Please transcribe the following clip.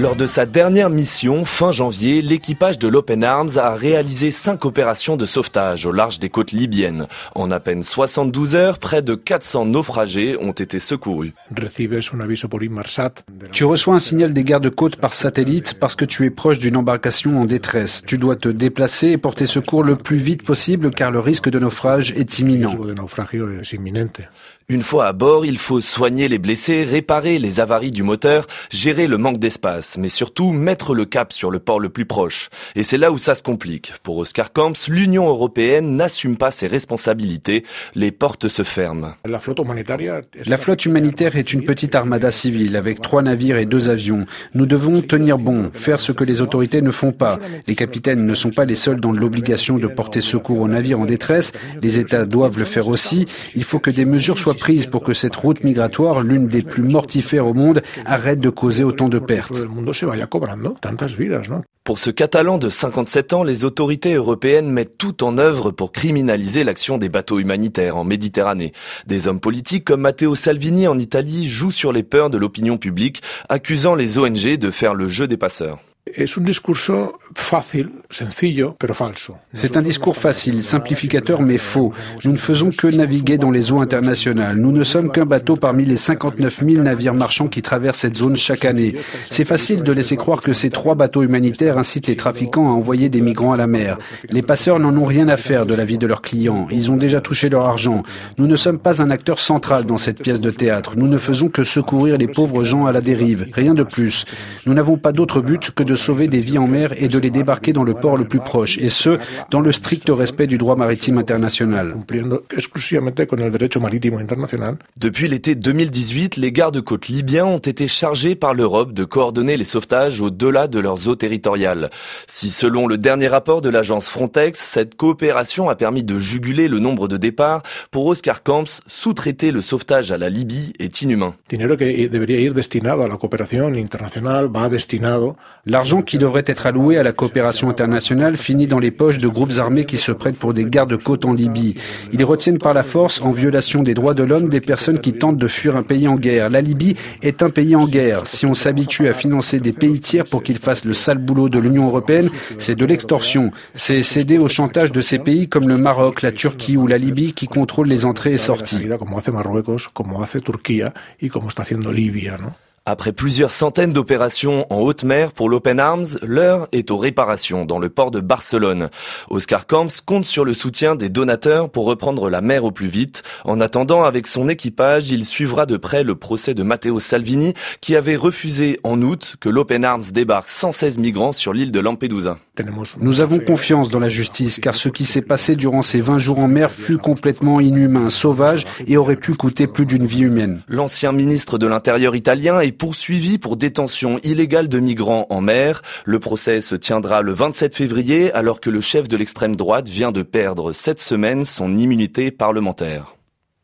Lors de sa dernière mission, fin janvier, l'équipage de l'Open Arms a réalisé cinq opérations de sauvetage au large des côtes libyennes. En à peine 72 heures, près de 400 naufragés ont été secourus. Tu reçois un signal des gardes-côtes par satellite parce que tu es proche d'une embarcation en détresse. Tu dois te déplacer et porter secours le plus vite possible car le risque de naufrage est imminent. Une fois à bord, il faut soigner les blessés, réparer les avaries du moteur, gérer le manque d'espace, mais surtout mettre le cap sur le port le plus proche. Et c'est là où ça se complique. Pour Oscar Camps, l'Union européenne n'assume pas ses responsabilités. Les portes se ferment. La flotte humanitaire est une petite armada civile avec trois navires et deux avions. Nous devons tenir bon, faire ce que les autorités ne font pas. Les capitaines ne sont pas les seuls dans l'obligation de porter secours aux navires en détresse. Les États doivent le faire aussi. Il faut que des mesures soient prise pour que cette route migratoire, l'une des plus mortifères au monde, arrête de causer autant de pertes. Pour ce Catalan de 57 ans, les autorités européennes mettent tout en œuvre pour criminaliser l'action des bateaux humanitaires en Méditerranée. Des hommes politiques comme Matteo Salvini en Italie jouent sur les peurs de l'opinion publique, accusant les ONG de faire le jeu des passeurs. C'est un discours facile, simplificateur mais faux. Nous ne faisons que naviguer dans les eaux internationales. Nous ne sommes qu'un bateau parmi les 59 000 navires marchands qui traversent cette zone chaque année. C'est facile de laisser croire que ces trois bateaux humanitaires incitent les trafiquants à envoyer des migrants à la mer. Les passeurs n'en ont rien à faire de la vie de leurs clients. Ils ont déjà touché leur argent. Nous ne sommes pas un acteur central dans cette pièce de théâtre. Nous ne faisons que secourir les pauvres gens à la dérive. Rien de plus. Nous n'avons pas d'autre but que de sauver des vies en mer et de les débarquer dans le port le plus proche, et ce, dans le strict respect du droit maritime international. Depuis l'été 2018, les gardes-côtes libyens ont été chargés par l'Europe de coordonner les sauvetages au-delà de leurs eaux territoriales. Si selon le dernier rapport de l'agence Frontex, cette coopération a permis de juguler le nombre de départs, pour Oscar Camps, sous-traiter le sauvetage à la Libye est inhumain. L'argent qui devrait être alloué à la coopération internationale finit dans les poches de groupes armés qui se prêtent pour des gardes-côtes en Libye. Ils retiennent par la force, en violation des droits de l'homme, des personnes qui tentent de fuir un pays en guerre. La Libye est un pays en guerre. Si on s'habitue à financer des pays tiers pour qu'ils fassent le sale boulot de l'Union européenne, c'est de l'extorsion. C'est céder au chantage de ces pays comme le Maroc, la Turquie ou la Libye qui contrôlent les entrées et sorties. Après plusieurs centaines d'opérations en haute mer pour l'Open Arms, l'heure est aux réparations dans le port de Barcelone. Oscar Camps compte sur le soutien des donateurs pour reprendre la mer au plus vite. En attendant, avec son équipage, il suivra de près le procès de Matteo Salvini qui avait refusé en août que l'Open Arms débarque 116 migrants sur l'île de Lampedusa. Nous avons confiance dans la justice car ce qui s'est passé durant ces 20 jours en mer fut complètement inhumain, sauvage et aurait pu coûter plus d'une vie humaine. L'ancien ministre de l'Intérieur italien est poursuivi pour détention illégale de migrants en mer. Le procès se tiendra le 27 février alors que le chef de l'extrême droite vient de perdre cette semaine son immunité parlementaire.